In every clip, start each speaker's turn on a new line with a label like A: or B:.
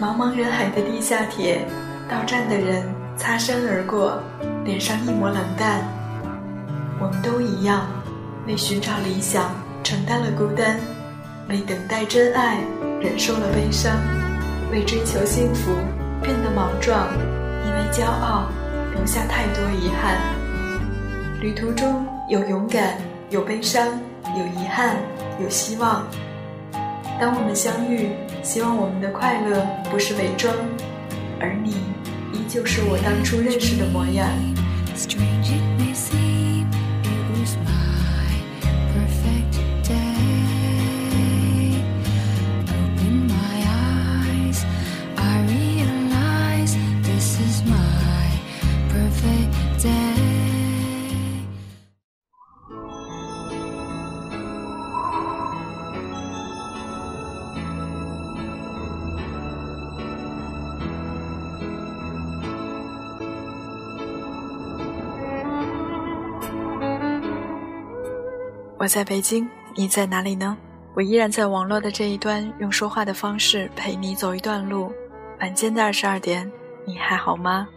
A: 茫茫人海的地下铁，到站的人擦身而过，脸上一抹冷淡。我们都一样，为寻找理想承担了孤单，为等待真爱忍受了悲伤，为追求幸福变得莽撞，因为骄傲留下太多遗憾。旅途中有勇敢，有悲伤，有遗憾，有希望。当我们相遇，希望我们的快乐不是伪装，而你依旧是我当初认识的模样 strangeness。我在北京，你在哪里呢？我依然在网络的这一端，用说话的方式陪你走一段路。晚间的二十二点，你还好吗？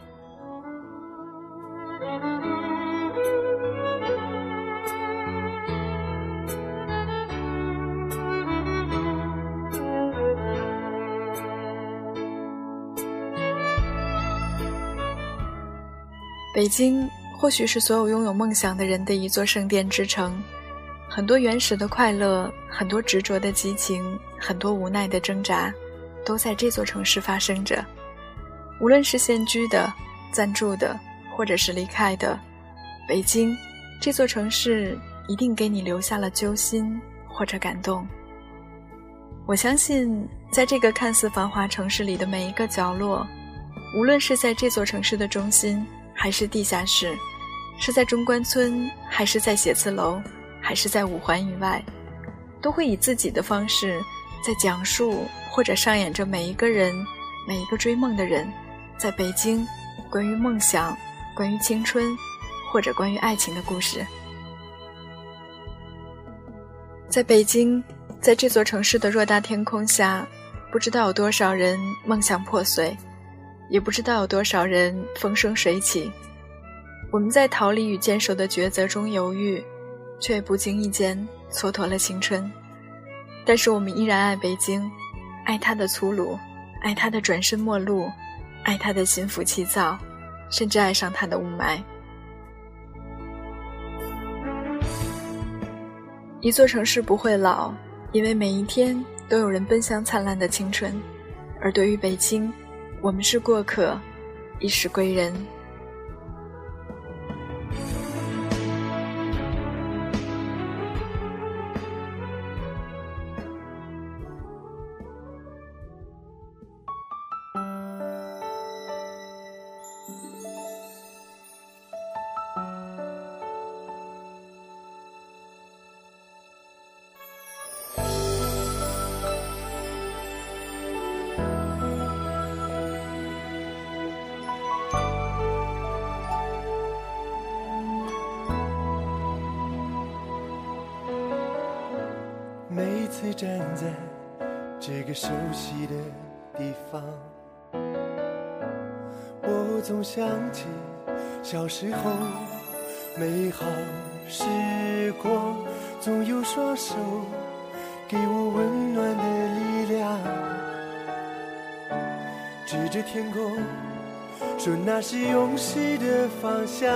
A: 北京或许是所有拥有梦想的人的一座圣殿之城。很多原始的快乐，很多执着的激情，很多无奈的挣扎，都在这座城市发生着。无论是现居的、暂住的，或者是离开的，北京这座城市一定给你留下了揪心或者感动。我相信，在这个看似繁华城市里的每一个角落，无论是在这座城市的中心，还是地下室，是在中关村，还是在写字楼。还是在五环以外，都会以自己的方式在讲述或者上演着每一个人、每一个追梦的人，在北京关于梦想、关于青春或者关于爱情的故事。在北京，在这座城市的偌大天空下，不知道有多少人梦想破碎，也不知道有多少人风生水起。我们在逃离与坚守的抉择中犹豫。却不经意间蹉跎了青春，但是我们依然爱北京，爱它的粗鲁，爱它的转身陌路，爱它的心浮气躁，甚至爱上它的雾霾。一座城市不会老，因为每一天都有人奔向灿烂的青春，而对于北京，我们是过客，亦是归人。
B: 站在这个熟悉的地方，我总想起小时候美好时光，总有双手给我温暖的力量，指着天空说那是勇士的方向，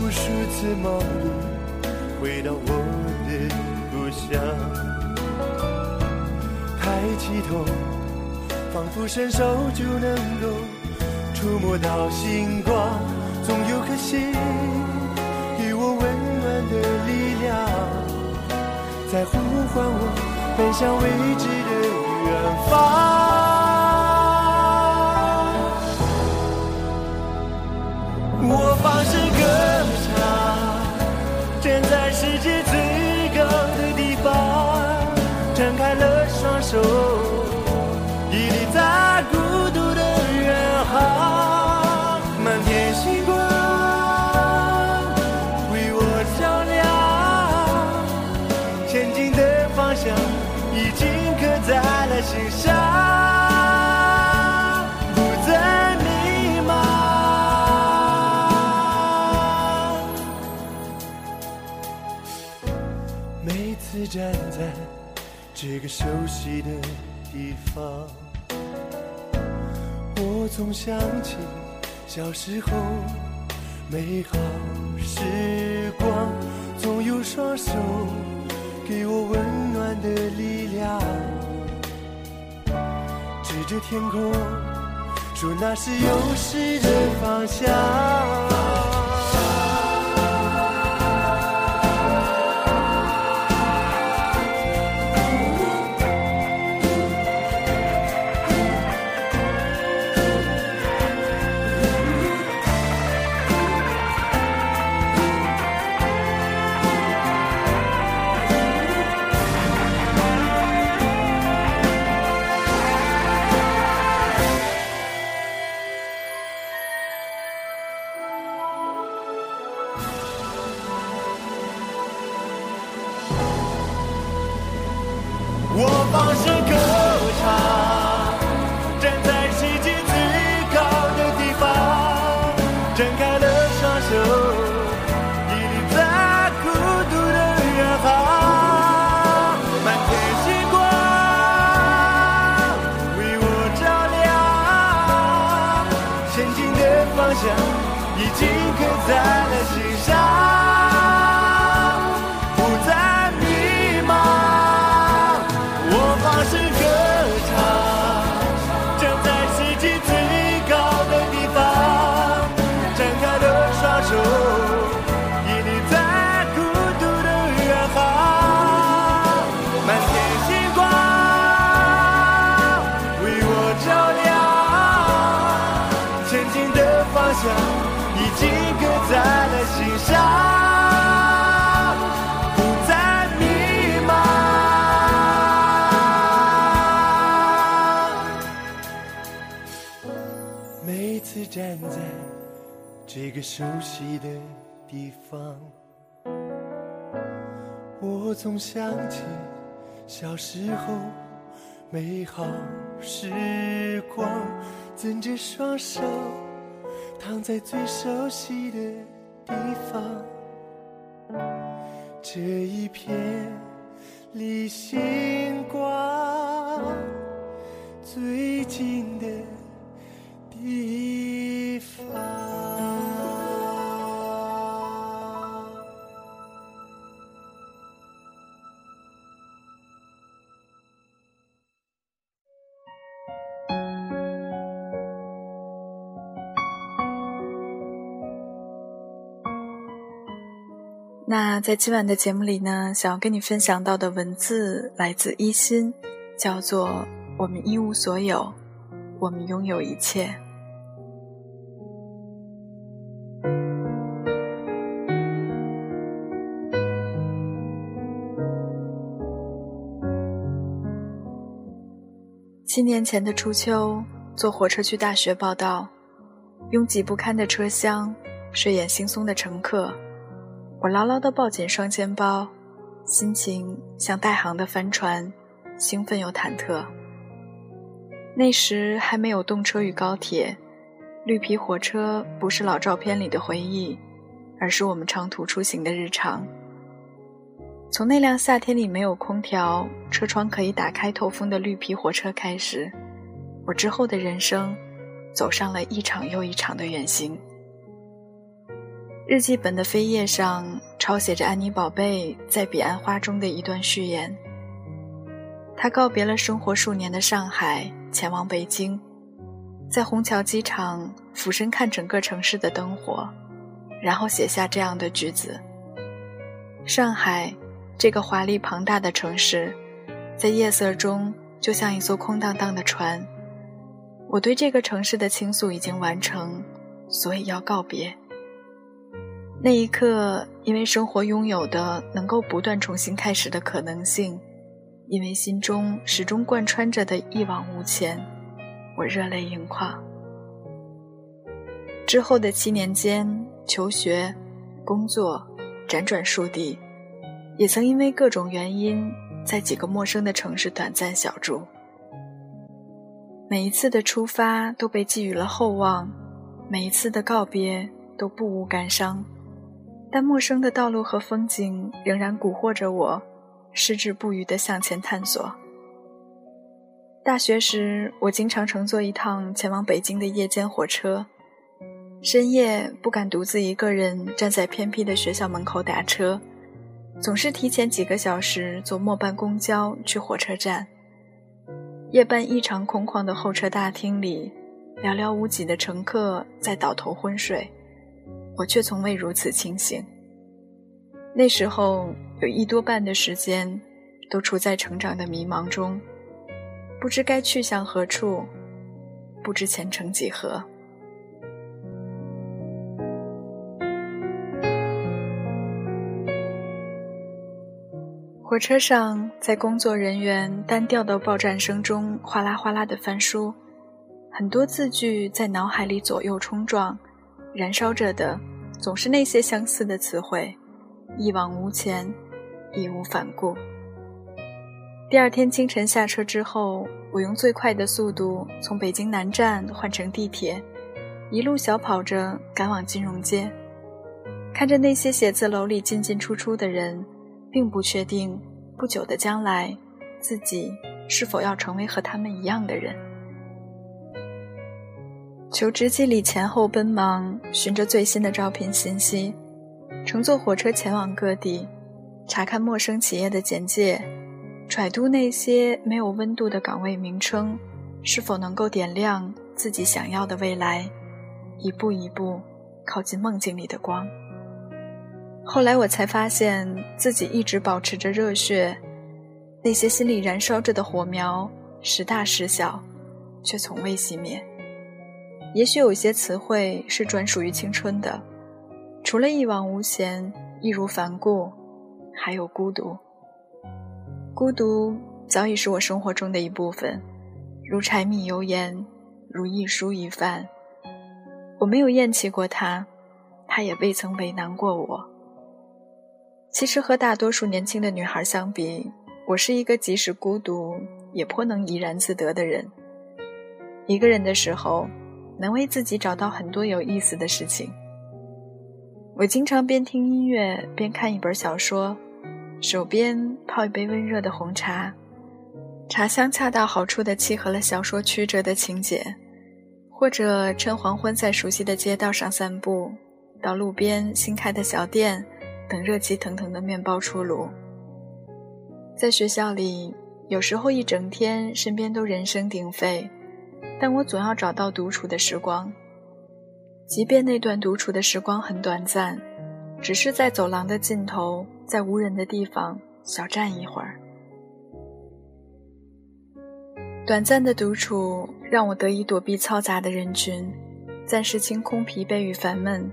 B: 无数次梦里回到我。想抬起头，仿佛伸手就能够触摸到星光。总有颗心给我温暖的力量，在呼唤我奔向未知的远方。我放声歌唱，站在世界最。一个熟悉的地方，我总想起小时候美好时光，总有双手给我温暖的力量，指着天空说那是有诗的方向。这个熟悉的地方，我总想起小时候美好时光，攥着双手躺在最熟悉的地方。这一片离星光最近的地方。
A: 那在今晚的节目里呢，想要跟你分享到的文字来自一心，叫做“我们一无所有，我们拥有一切”。七年前的初秋，坐火车去大学报道，拥挤不堪的车厢，睡眼惺忪的乘客。我牢牢地抱紧双肩包，心情像带航的帆船，兴奋又忐忑。那时还没有动车与高铁，绿皮火车不是老照片里的回忆，而是我们长途出行的日常。从那辆夏天里没有空调、车窗可以打开透风的绿皮火车开始，我之后的人生，走上了一场又一场的远行。日记本的扉页上抄写着安妮宝贝在彼岸花中的一段序言。她告别了生活数年的上海，前往北京，在虹桥机场俯身看整个城市的灯火，然后写下这样的句子：上海，这个华丽庞大的城市，在夜色中就像一艘空荡荡的船。我对这个城市的倾诉已经完成，所以要告别。那一刻，因为生活拥有的能够不断重新开始的可能性，因为心中始终贯穿着的一往无前，我热泪盈眶。之后的七年间，求学、工作，辗转数地，也曾因为各种原因，在几个陌生的城市短暂小住。每一次的出发都被寄予了厚望，每一次的告别都不无感伤。但陌生的道路和风景仍然蛊惑着我，矢志不渝地向前探索。大学时，我经常乘坐一趟前往北京的夜间火车，深夜不敢独自一个人站在偏僻的学校门口打车，总是提前几个小时坐末班公交去火车站。夜班异常空旷的候车大厅里，寥寥无几的乘客在倒头昏睡。我却从未如此清醒。那时候有一多半的时间，都处在成长的迷茫中，不知该去向何处，不知前程几何。火车上，在工作人员单调的报站声中哗啦哗啦的翻书，很多字句在脑海里左右冲撞。燃烧着的，总是那些相似的词汇，一往无前，义无反顾。第二天清晨下车之后，我用最快的速度从北京南站换乘地铁，一路小跑着赶往金融街，看着那些写字楼里进进出出的人，并不确定不久的将来，自己是否要成为和他们一样的人。求职季里前后奔忙，寻着最新的招聘信息，乘坐火车前往各地，查看陌生企业的简介，揣度那些没有温度的岗位名称，是否能够点亮自己想要的未来，一步一步靠近梦境里的光。后来我才发现自己一直保持着热血，那些心里燃烧着的火苗，时大时小，却从未熄灭。也许有些词汇是专属于青春的，除了一往无前、义如反顾，还有孤独。孤独早已是我生活中的一部分，如柴米油盐，如一蔬一饭。我没有厌弃过它，它也未曾为难过我。其实和大多数年轻的女孩相比，我是一个即使孤独也颇能怡然自得的人。一个人的时候。能为自己找到很多有意思的事情。我经常边听音乐边看一本小说，手边泡一杯温热的红茶，茶香恰到好处地契合了小说曲折的情节。或者趁黄昏在熟悉的街道上散步，到路边新开的小店等热气腾腾的面包出炉。在学校里，有时候一整天身边都人声鼎沸。但我总要找到独处的时光，即便那段独处的时光很短暂，只是在走廊的尽头，在无人的地方小站一会儿。短暂的独处让我得以躲避嘈杂的人群，暂时清空疲惫与烦闷，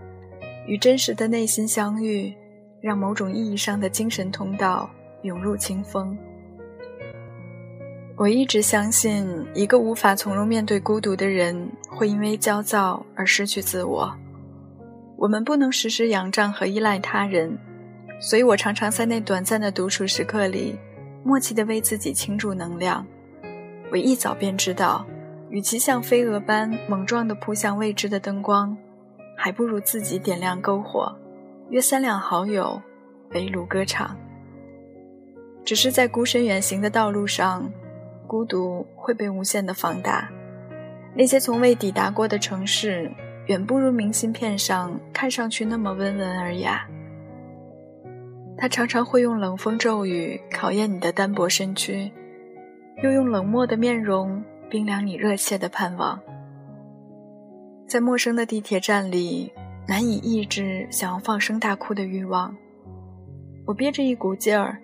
A: 与真实的内心相遇，让某种意义上的精神通道涌入清风。我一直相信，一个无法从容面对孤独的人，会因为焦躁而失去自我。我们不能时时仰仗和依赖他人，所以我常常在那短暂的独处时刻里，默契地为自己倾注能量。我一早便知道，与其像飞蛾般猛撞地扑向未知的灯光，还不如自己点亮篝火，约三两好友，围炉歌唱。只是在孤身远行的道路上。孤独会被无限的放大，那些从未抵达过的城市，远不如明信片上看上去那么温文尔雅。他常常会用冷风骤雨考验你的单薄身躯，又用冷漠的面容冰凉你热切的盼望。在陌生的地铁站里，难以抑制想要放声大哭的欲望。我憋着一股劲儿，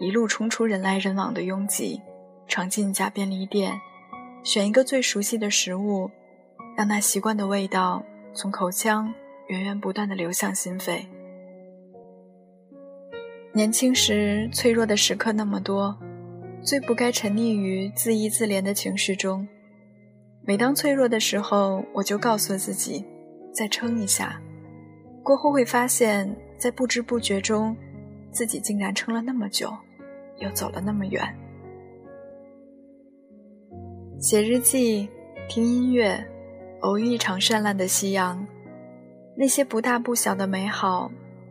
A: 一路冲出人来人往的拥挤。闯进一家便利店，选一个最熟悉的食物，让那习惯的味道从口腔源源不断的流向心肺。年轻时脆弱的时刻那么多，最不该沉溺于自意自怜的情绪中。每当脆弱的时候，我就告诉自己，再撑一下。过后会发现，在不知不觉中，自己竟然撑了那么久，又走了那么远。写日记听音乐，偶遇一场绚烂的夕阳，那些不大不小的美好，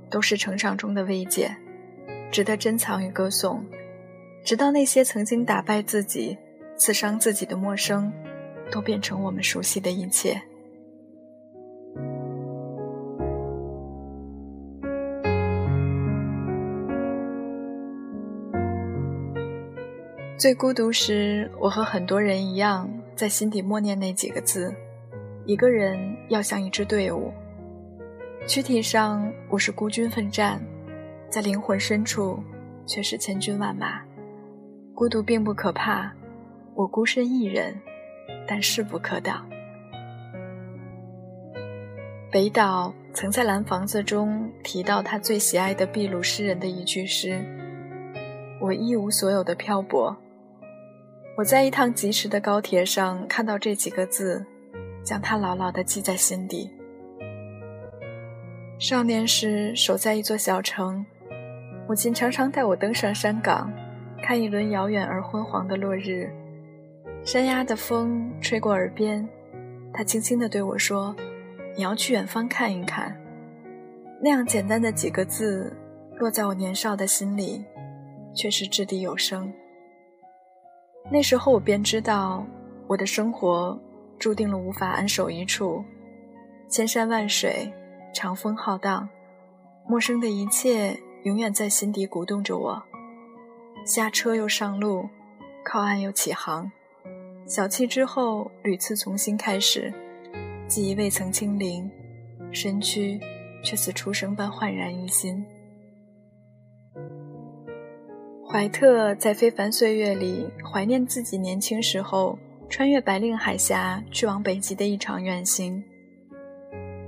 A: 都是成长中的慰藉，值得珍藏与歌颂。直到那些曾经打败自己、刺伤自己的陌生，都变成我们熟悉的一切。最孤独时，我和很多人一样，在心底默念那几个字：一个人要像一支队伍。躯体上我是孤军奋战，在灵魂深处却是千军万马。孤独并不可怕，我孤身一人，但势不可挡。北岛曾在《蓝房子》中提到他最喜爱的秘鲁诗人的一句诗：“我一无所有的漂泊。”我在一趟疾驰的高铁上看到这几个字，将它牢牢地记在心底。少年时守在一座小城，母亲常常带我登上山岗。看一轮遥远而昏黄的落日，山崖的风吹过耳边，他轻轻地对我说：“你要去远方看一看。”那样简单的几个字，落在我年少的心里，却是掷地有声。那时候我便知道，我的生活注定了无法安守一处，千山万水，长风浩荡，陌生的一切永远在心底鼓动着我。下车又上路，靠岸又起航，小憩之后屡次重新开始，记忆未曾清零，身躯却似初生般焕然一新。怀特在《非凡岁月》里怀念自己年轻时候穿越白令海峡去往北极的一场远行。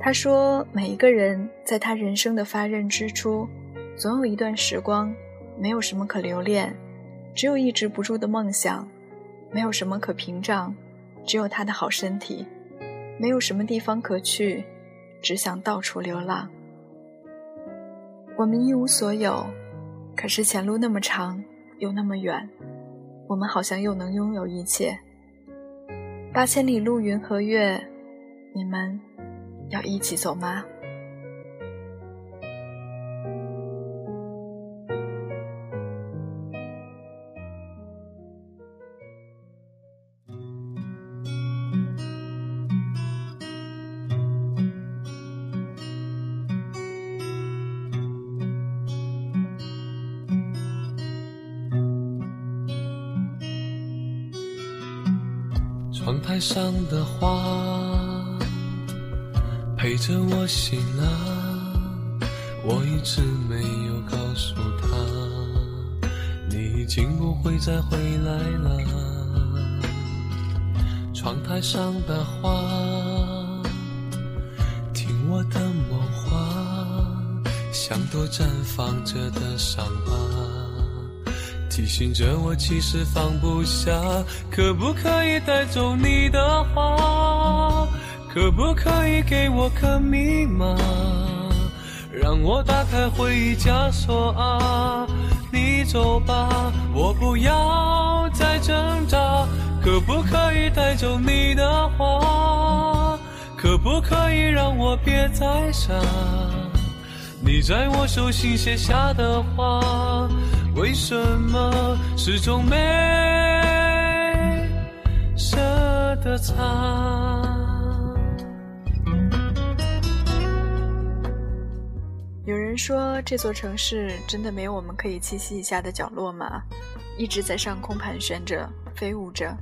A: 他说：“每一个人在他人生的发轫之初，总有一段时光。”没有什么可留恋，只有抑制不住的梦想；没有什么可屏障，只有他的好身体；没有什么地方可去，只想到处流浪。我们一无所有，可是前路那么长，又那么远，我们好像又能拥有一切。八千里路云和月，你们要一起走吗？
C: 的花陪着我醒了，我一直没有告诉他，你已经不会再回来了。窗台上的花，听我的梦话，像朵绽放着的伤疤。提醒着我，其实放不下。可不可以带走你的话？可不可以给我个密码，让我打开回忆枷锁啊？你走吧，我不要再挣扎。可不可以带走你的话？可不可以让我别再傻？你在我手心写下的话。为什么始终没舍得擦？
A: 有人说，这座城市真的没有我们可以栖息一下的角落吗？一直在上空盘旋着、飞舞着，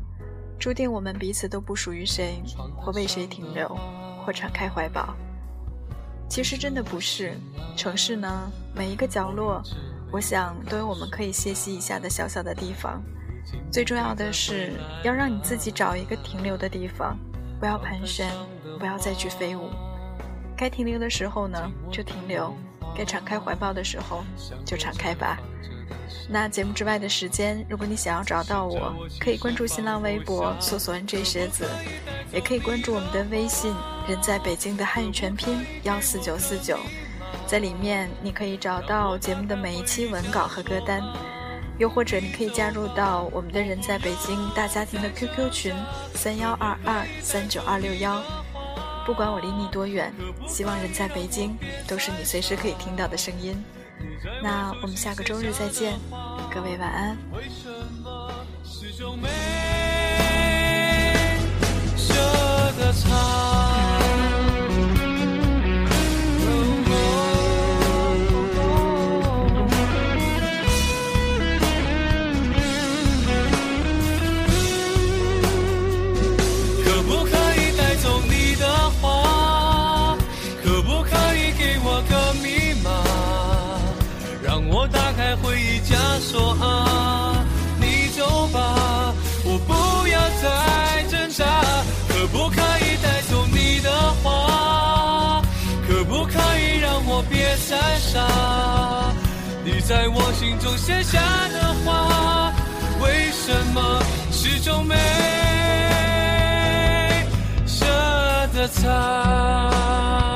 A: 注定我们彼此都不属于谁，或为谁停留，或敞开怀抱。其实真的不是，城市呢，每一个角落。我想都有我们可以歇息一下的小小的地方，最重要的是要让你自己找一个停留的地方，不要盘旋，不要再去飞舞。该停留的时候呢，就停留；该敞开怀抱的时候，就敞开吧。那节目之外的时间，如果你想要找到我，可以关注新浪微博搜索 “nj 学子”，也可以关注我们的微信“人在北京”的汉语全拼幺四九四九。在里面，你可以找到节目的每一期文稿和歌单。
C: 又或者你可以加入到我们的人在北京大家庭的 QQ 群三幺二二三九二六幺。不管我离你多远，希望人在北京都是你随时可以听到的声音。那我们下个周日再见，各位晚安。说啊你走吧我不要再挣扎可不可以带走你的花？可不可以让我别再傻你在我心中写下的话为什么始终没舍得擦？